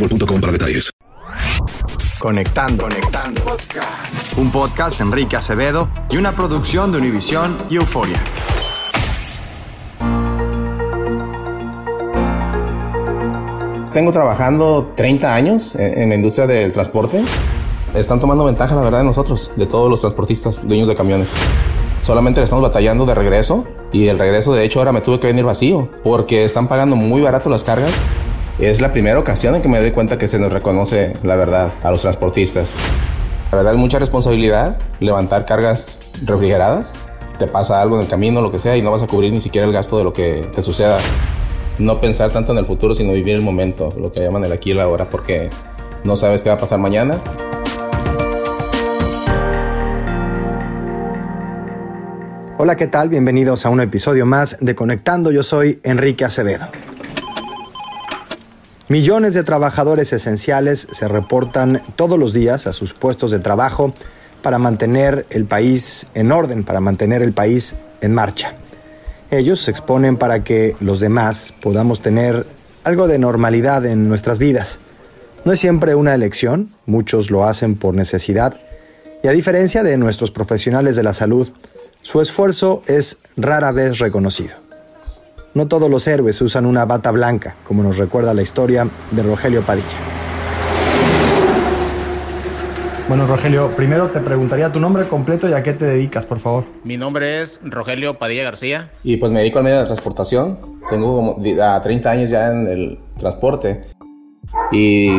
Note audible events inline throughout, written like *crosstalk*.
boostmobile.com para detalles. Conectando, conectando. Un podcast de Enrique Acevedo y una producción de Univisión y Euforia. Tengo trabajando 30 años en, en la industria del transporte. Están tomando ventaja, la verdad, de nosotros, de todos los transportistas, dueños de camiones. Solamente le estamos batallando de regreso y el regreso, de hecho, ahora me tuve que venir vacío porque están pagando muy barato las cargas. Es la primera ocasión en que me doy cuenta que se nos reconoce la verdad a los transportistas. La verdad es mucha responsabilidad levantar cargas refrigeradas. Te pasa algo en el camino, lo que sea, y no vas a cubrir ni siquiera el gasto de lo que te suceda. No pensar tanto en el futuro, sino vivir el momento, lo que llaman el aquí y ahora, porque no sabes qué va a pasar mañana. Hola, ¿qué tal? Bienvenidos a un episodio más de Conectando. Yo soy Enrique Acevedo. Millones de trabajadores esenciales se reportan todos los días a sus puestos de trabajo para mantener el país en orden, para mantener el país en marcha. Ellos se exponen para que los demás podamos tener algo de normalidad en nuestras vidas. No es siempre una elección, muchos lo hacen por necesidad, y a diferencia de nuestros profesionales de la salud, su esfuerzo es rara vez reconocido. No todos los héroes usan una bata blanca, como nos recuerda la historia de Rogelio Padilla. Bueno, Rogelio, primero te preguntaría tu nombre completo y a qué te dedicas, por favor. Mi nombre es Rogelio Padilla García. Y pues me dedico al medio de transportación. Tengo como di- a 30 años ya en el transporte y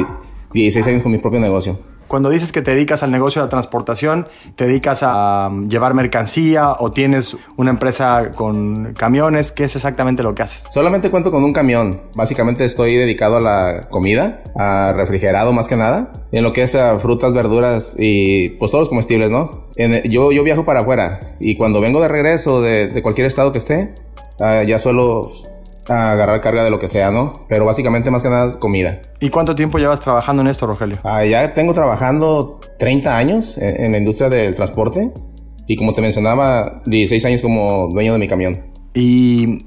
16 años con mi propio negocio. Cuando dices que te dedicas al negocio de la transportación, ¿te dedicas a um, llevar mercancía o tienes una empresa con camiones? ¿Qué es exactamente lo que haces? Solamente cuento con un camión. Básicamente estoy dedicado a la comida, a refrigerado más que nada. En lo que es a frutas, verduras y pues todos los comestibles, ¿no? En- yo, yo viajo para afuera y cuando vengo de regreso de, de cualquier estado que esté, ah, ya suelo agarrar carga de lo que sea, ¿no? Pero básicamente más que nada comida. ¿Y cuánto tiempo llevas trabajando en esto, Rogelio? Ah, ya tengo trabajando 30 años en, en la industria del transporte y como te mencionaba, 16 años como dueño de mi camión. Y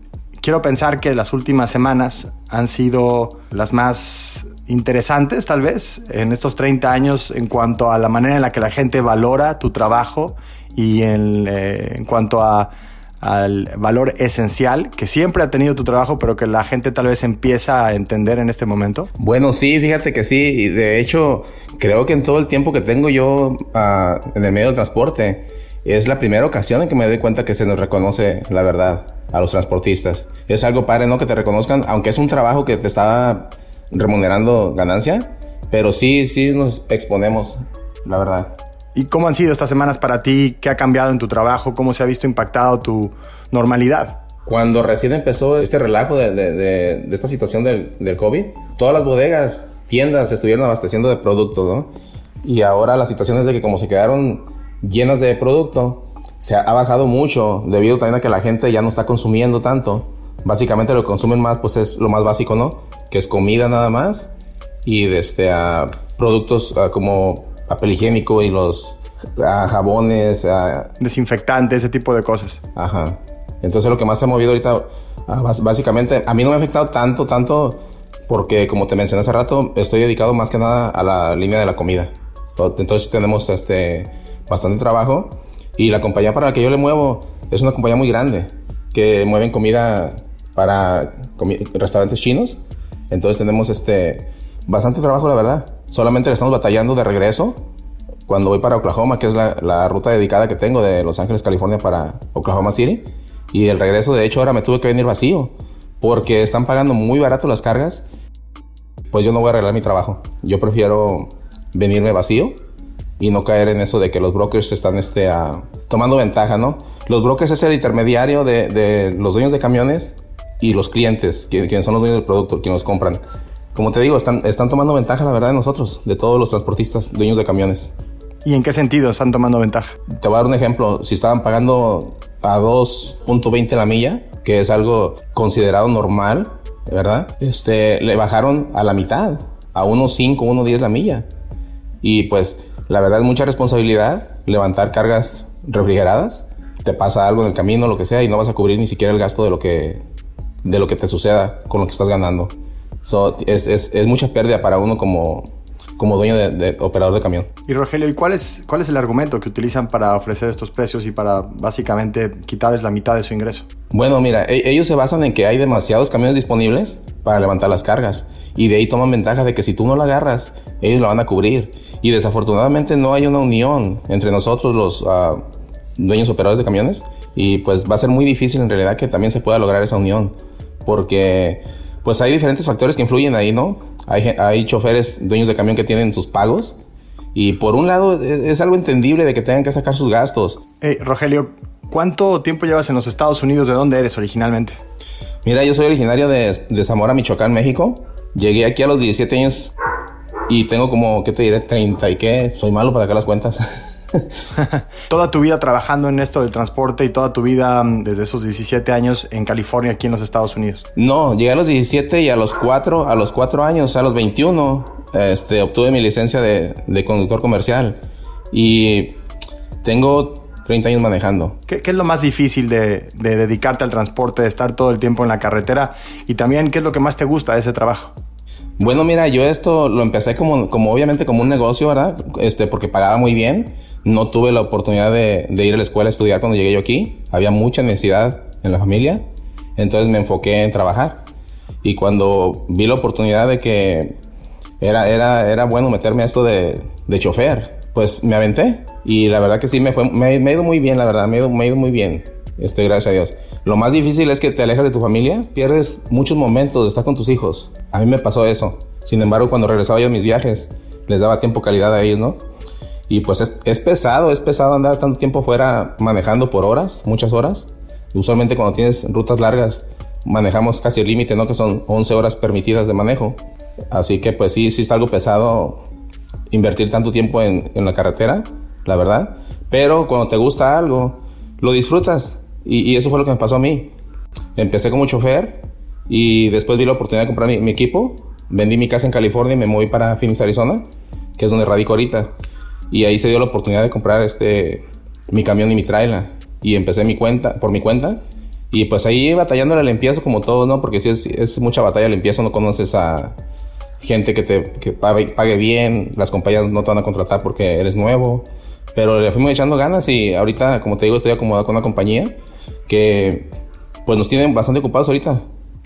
quiero pensar que las últimas semanas han sido las más interesantes, tal vez, en estos 30 años en cuanto a la manera en la que la gente valora tu trabajo y en, eh, en cuanto a al valor esencial que siempre ha tenido tu trabajo, pero que la gente tal vez empieza a entender en este momento? Bueno, sí, fíjate que sí. Y de hecho, creo que en todo el tiempo que tengo yo ah, en el medio del transporte, es la primera ocasión en que me doy cuenta que se nos reconoce la verdad a los transportistas. Es algo padre, ¿no? Que te reconozcan, aunque es un trabajo que te está remunerando ganancia, pero sí, sí nos exponemos, la verdad. ¿Y cómo han sido estas semanas para ti? ¿Qué ha cambiado en tu trabajo? ¿Cómo se ha visto impactado tu normalidad? Cuando recién empezó este relajo de, de, de, esta situación del, del, COVID, todas las bodegas, tiendas estuvieron abasteciendo de productos, ¿no? Y ahora la situación es de que como se quedaron llenas de producto, se ha bajado mucho debido también a que la gente ya no está consumiendo tanto. Básicamente lo que consumen más pues es lo más básico, ¿no? Que es comida nada más y desde a productos como papel higiénico y los jabones, desinfectantes, ese tipo de cosas. Ajá. Entonces lo que más se ha movido ahorita, básicamente, a mí no me ha afectado tanto, tanto, porque como te mencioné hace rato, estoy dedicado más que nada a la línea de la comida. Entonces tenemos este, bastante trabajo y la compañía para la que yo le muevo es una compañía muy grande que mueven comida para restaurantes chinos. Entonces tenemos este, bastante trabajo, la verdad. Solamente le estamos batallando de regreso cuando voy para Oklahoma, que es la, ruta dedicada que tengo de Los Ángeles, California para Oklahoma City. Y el regreso, de hecho, ahora me tuve que venir vacío porque están pagando muy barato las cargas. Pues yo no voy a arreglar mi trabajo. Yo prefiero venirme vacío y no caer en eso de que los brokers están este, tomando ventaja, ¿no? Los brokers es el intermediario de, de los dueños de camiones y los clientes, quienes son los dueños del producto, quienes nos compran. Como te digo, están, están tomando ventaja, la verdad, de nosotros, de todos los transportistas, dueños de camiones. ¿Y en qué sentido están tomando ventaja? Te voy a dar un ejemplo. Si estaban pagando a 2.20 la milla, que es algo considerado normal, ¿verdad? Este, le bajaron a la mitad, a 1.5, 1.10 la milla. Y pues, la verdad es mucha responsabilidad levantar cargas refrigeradas. Te pasa algo en el camino, lo que sea, y no vas a cubrir ni siquiera el gasto de lo que, de lo que te suceda con lo que estás ganando. Es, es, es mucha pérdida para uno como, como dueño de, operador de camión. Y Rogelio, ¿y cuál es, cuál es el argumento que utilizan para ofrecer estos precios y para básicamente quitarles la mitad de su ingreso? Bueno, mira, e, ellos se basan en que hay demasiados camiones disponibles para levantar las cargas y de ahí toman ventaja de que si tú no la agarras, ellos la van a cubrir. Y desafortunadamente no hay una unión entre nosotros los uh, dueños operadores de camiones y pues va a ser muy difícil en realidad que también se pueda lograr esa unión porque pues hay diferentes factores que influyen ahí, ¿no? Hay, hay choferes, dueños de camión que tienen sus pagos. Y por un lado es, algo entendible de que tengan que sacar sus gastos. Hey, Rogelio, ¿cuánto tiempo llevas en los Estados Unidos? ¿De dónde eres originalmente? Mira, yo soy originario de, de Zamora, Michoacán, México. Llegué aquí a los 17 años y tengo como, ¿qué te diré? 30 y qué. Soy malo para sacar las cuentas. *laughs* *laughs* toda tu vida trabajando en esto del transporte y toda tu vida mm, desde esos 17 años en California, aquí en los Estados Unidos. No, llegué a los 17 y a los 4, a los 4 años, a los 21, este, obtuve mi licencia de, de conductor comercial y tengo 30 años manejando. ¿Qué, ¿Qué, es lo más difícil de, de, dedicarte al transporte, de estar todo el tiempo en la carretera? Y también, ¿qué es lo que más te gusta de ese trabajo? Bueno, mira, yo esto lo empecé como, como obviamente como un negocio, ¿verdad? Este, porque pagaba muy bien. No tuve la oportunidad de, ir a la escuela a estudiar cuando llegué yo aquí. Había mucha necesidad en la familia. Entonces me enfoqué en trabajar. Y cuando vi la oportunidad de que era, era, era bueno meterme a esto de, de chofer, pues me aventé. Y la verdad que sí, me, fue, me, me ha ido muy bien, la verdad, me ha ido, me ha ido muy bien. Este, gracias a Dios. Lo más difícil es que te alejas de tu familia, pierdes muchos momentos de estar con tus hijos. A mí me pasó eso. Sin embargo, cuando regresaba yo a mis viajes, les daba tiempo calidad a ellos, ¿no? Y pues es, pesado, es pesado andar tanto tiempo fuera manejando por horas, muchas horas. usualmente cuando tienes rutas largas, manejamos casi el límite, ¿no? Que son 11 horas permitidas de manejo. Así que pues sí, sí está algo pesado invertir tanto tiempo en, en la carretera, la verdad. Pero cuando te gusta algo, lo disfrutas. Y, eso fue lo que me pasó a mí. Empecé como chofer y después vi la oportunidad de comprar mi, equipo. Vendí mi casa en California y me moví para Phoenix, Arizona, que es donde radico ahorita. Y ahí se dio la oportunidad de comprar este, mi camión y mi trailer. Y empecé mi cuenta, por mi cuenta. Y pues ahí batallando la limpieza como todo, ¿no? Porque si es, mucha batalla limpieza, no conoces a gente que te pague, pague, bien, las compañías no te van a contratar porque eres nuevo. Pero le fuimos echando ganas y ahorita, como te digo, estoy acomodado con una compañía que pues nos tienen bastante ocupados ahorita.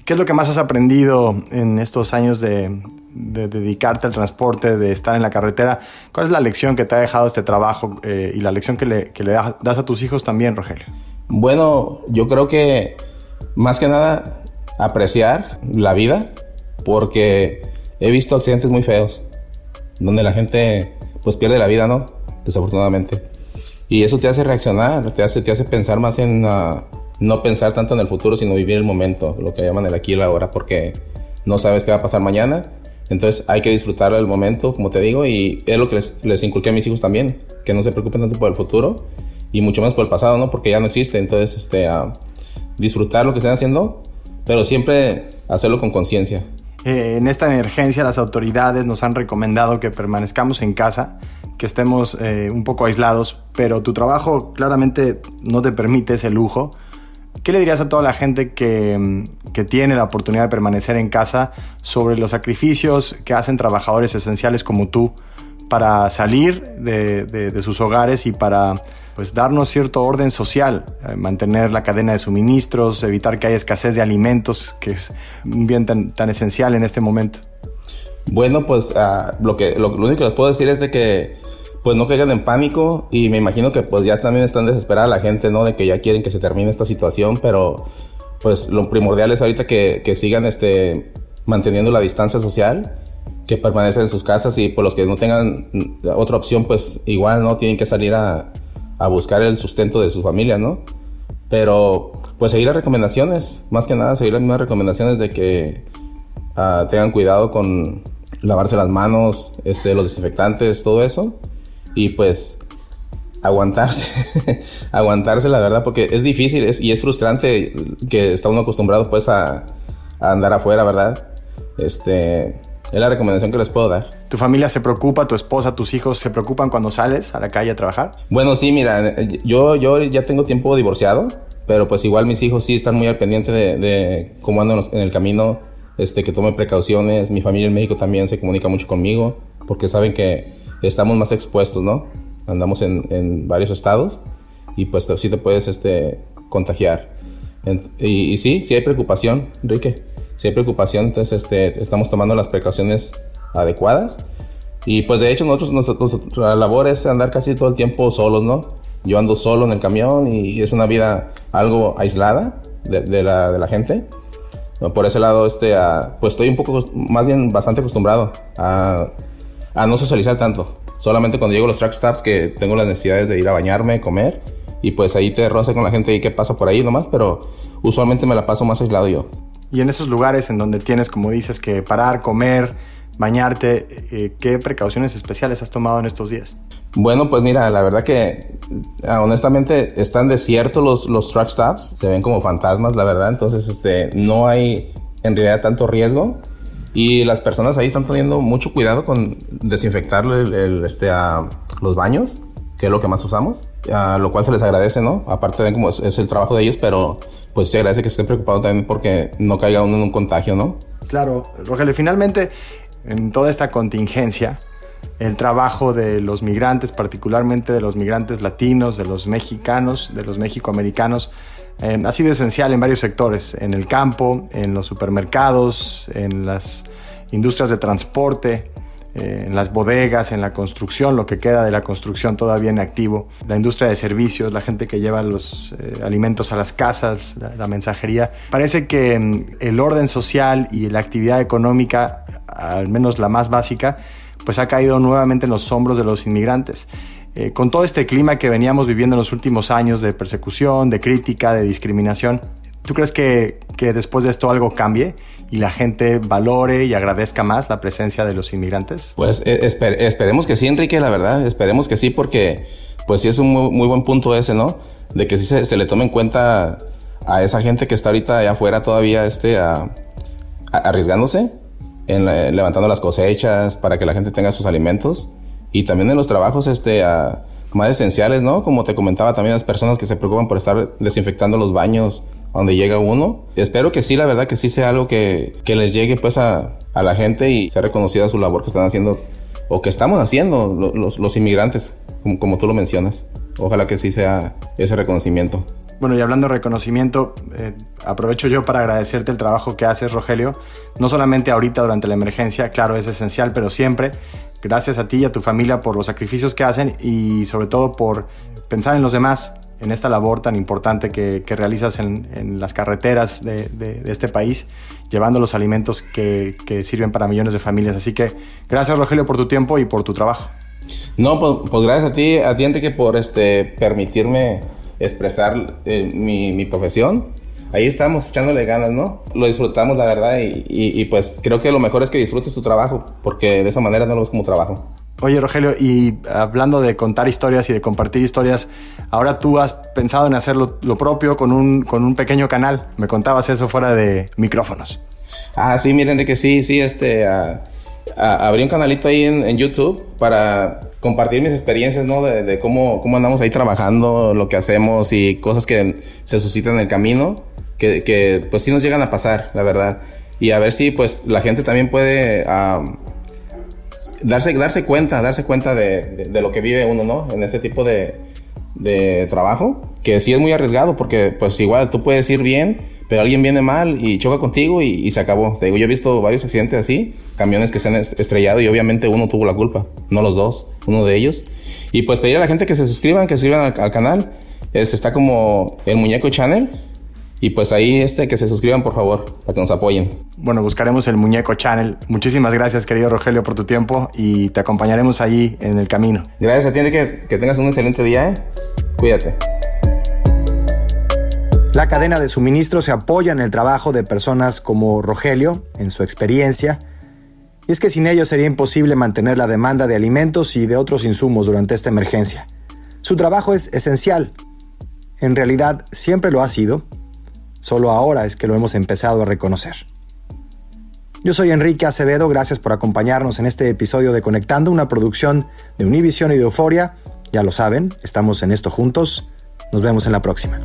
¿Qué es lo que más has aprendido en estos años de, de, dedicarte al transporte, de estar en la carretera. ¿Cuál es la lección que te ha dejado este trabajo eh, y la lección que le, que le, das a tus hijos también, Rogelio? Bueno, yo creo que más que nada apreciar la vida, porque he visto accidentes muy feos, donde la gente pues pierde la vida, ¿no? Desafortunadamente. Y eso te hace reaccionar, te hace, te hace pensar más en uh, no pensar tanto en el futuro, sino vivir el momento, lo que llaman el aquí y el ahora, porque no sabes qué va a pasar mañana. Entonces hay que disfrutar el momento, como te digo, y es lo que les, les inculqué a mis hijos también, que no se preocupen tanto por el futuro y mucho menos por el pasado, ¿no? Porque ya no existe. Entonces, este, uh, disfrutar lo que estén haciendo, pero siempre hacerlo con conciencia. Eh, en esta emergencia las autoridades nos han recomendado que permanezcamos en casa, que estemos eh, un poco aislados, pero tu trabajo claramente no te permite ese lujo. ¿Qué le dirías a toda la gente que, que, tiene la oportunidad de permanecer en casa sobre los sacrificios que hacen trabajadores esenciales como tú para salir de, de, de sus hogares y para pues darnos cierto orden social, eh, mantener la cadena de suministros, evitar que haya escasez de alimentos, que es un bien tan, tan esencial en este momento. Bueno, pues uh, lo, que, lo, lo, único que les puedo decir es de que pues no caigan en pánico y me imagino que pues ya también están desesperada la gente, ¿no? De que ya quieren que se termine esta situación, pero pues lo primordial es ahorita que, que sigan este, manteniendo la distancia social, que permanezcan en sus casas y por los que no tengan otra opción, pues igual no tienen que salir a, a buscar el sustento de su familia, ¿no? Pero pues seguir las recomendaciones, más que nada seguir las mismas recomendaciones de que uh, tengan cuidado con lavarse las manos, este, los desinfectantes, todo eso. Y pues aguantarse, *laughs* aguantarse la verdad, porque es difícil es, y es frustrante que está uno acostumbrado pues a, a andar afuera, ¿verdad? Este, es la recomendación que les puedo dar. ¿Tu familia se preocupa, tu esposa, tus hijos se preocupan cuando sales a la calle a trabajar? Bueno, sí, mira, yo, yo ya tengo tiempo divorciado, pero pues igual mis hijos sí están muy al pendiente de, de cómo ando en el camino, este, que tome precauciones. Mi familia en México también se comunica mucho conmigo, porque saben que estamos más expuestos, ¿no? Andamos en, en varios estados y pues sí te puedes este, contagiar. Y, y sí, sí hay preocupación, Enrique si hay preocupación, entonces este, estamos tomando las precauciones adecuadas. Y pues de hecho nosotros, nuestra labor es andar casi todo el tiempo solos, ¿no? Yo ando solo en el camión y es una vida algo aislada de, de, la, de la, gente. Por ese lado, este, a, pues estoy un poco, más bien bastante acostumbrado a, a no socializar tanto. Solamente cuando llego a los track stops que tengo las necesidades de ir a bañarme, comer y pues ahí te roce con la gente y qué pasa por ahí nomás, pero usualmente me la paso más aislado yo. Y en esos lugares en donde tienes, como dices, que parar, comer, bañarte, eh, ¿qué precauciones especiales has tomado en estos días? Bueno, pues mira, la verdad que honestamente están desiertos los, los truck stops, se ven como fantasmas, la verdad, entonces este, no hay en realidad tanto riesgo y las personas ahí están teniendo mucho cuidado con desinfectar el, el, este, los baños que es lo que más usamos, lo cual se les agradece, ¿no? Aparte de cómo es, es, el trabajo de ellos, pero pues se agradece que estén preocupados también porque no caiga uno en un contagio, ¿no? Claro, Rogelio, finalmente en toda esta contingencia, el trabajo de los migrantes, particularmente de los migrantes latinos, de los mexicanos, de los mexicoamericanos, eh, ha sido esencial en varios sectores, en el campo, en los supermercados, en las industrias de transporte, eh, en las bodegas, en la construcción, lo que queda de la construcción todavía en activo, la industria de servicios, la gente que lleva los eh, alimentos a las casas, la, mensajería. Parece que mm, el orden social y la actividad económica, al menos la más básica, pues ha caído nuevamente en los hombros de los inmigrantes. Eh, con todo este clima que veníamos viviendo en los últimos años de persecución, de crítica, de discriminación, ¿tú crees que, después de esto algo cambie? y la gente valore y agradezca más la presencia de los inmigrantes? Pues eh, esper esperemos que sí, Enrique, la verdad, esperemos que sí, porque pues sí es un muy, buen punto ese, ¿no? De que sí se, le tome en cuenta a esa gente que está ahorita allá afuera todavía este, arriesgándose, en, eh, levantando las cosechas para que la gente tenga sus alimentos y también en los trabajos este, a, más esenciales, ¿no? Como te comentaba, también las personas que se preocupan por estar desinfectando los baños, donde llega uno. Espero que sí, la verdad que sí sea algo que, que les llegue pues a, a, la gente y sea reconocida su labor que están haciendo o que estamos haciendo los, los inmigrantes, como, como, tú lo mencionas. Ojalá que sí sea ese reconocimiento. Bueno, y hablando de reconocimiento, eh, aprovecho yo para agradecerte el trabajo que haces, Rogelio. No solamente ahorita durante la emergencia, claro, es esencial, pero siempre. Gracias a ti y a tu familia por los sacrificios que hacen y sobre todo por pensar en los demás en esta labor tan importante que, realizas en, las carreteras de, este país, llevando los alimentos que, sirven para millones de familias. Así que gracias Rogelio por tu tiempo y por tu trabajo. No, pues, pues gracias a ti, a ti Enrique, por este, permitirme expresar eh, mi profesión ahí estamos echándole ganas, ¿no? Lo disfrutamos, la verdad, y, y, y, pues creo que lo mejor es que disfrutes tu trabajo, porque de esa manera no lo ves como trabajo. Oye, Rogelio, y hablando de contar historias y de compartir historias, ahora tú has pensado en hacer lo, lo propio con un, con un pequeño canal. Me contabas eso fuera de micrófonos. Ah, sí, miren de que sí, sí, este... Uh, abrí un canalito ahí en, en, YouTube para compartir mis experiencias, ¿no? De, de, cómo, cómo andamos ahí trabajando, lo que hacemos y cosas que se suscitan en el camino, que, que pues sí nos llegan a pasar, la verdad. Y a ver si pues la gente también puede... Darse, darse cuenta, darse cuenta de, de, lo que vive uno, ¿no? En ese tipo de, de trabajo, que sí es muy arriesgado, porque pues igual tú puedes ir bien, pero alguien viene mal y choca contigo y, se acabó. Te digo, yo he visto varios accidentes así, camiones que se han estrellado y obviamente uno tuvo la culpa, no los dos, uno de ellos. Y pues pedir a la gente que se suscriban, que se suscriban al, al canal. Este está como el Muñeco Channel. Y pues ahí este, que se suscriban por favor, para que nos apoyen. Bueno, buscaremos el Muñeco Channel. Muchísimas gracias querido Rogelio por tu tiempo y te acompañaremos ahí en el camino. Gracias a ti, que, que tengas un excelente día. ¿eh? Cuídate. La cadena de suministro se apoya en el trabajo de personas como Rogelio, en su experiencia, y es que sin ellos sería imposible mantener la demanda de alimentos y de otros insumos durante esta emergencia. Su trabajo es esencial. En realidad siempre lo ha sido, Solo ahora es que lo hemos empezado a reconocer. Yo soy Enrique Acevedo, gracias por acompañarnos en este episodio de Conectando, una producción de Univision y de Euforia. Ya lo saben, estamos en esto juntos. Nos vemos en la próxima.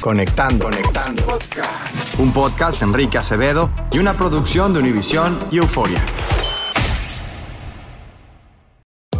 Conectando, conectando. Un podcast de Enrique Acevedo y una producción de Univision y Euforia.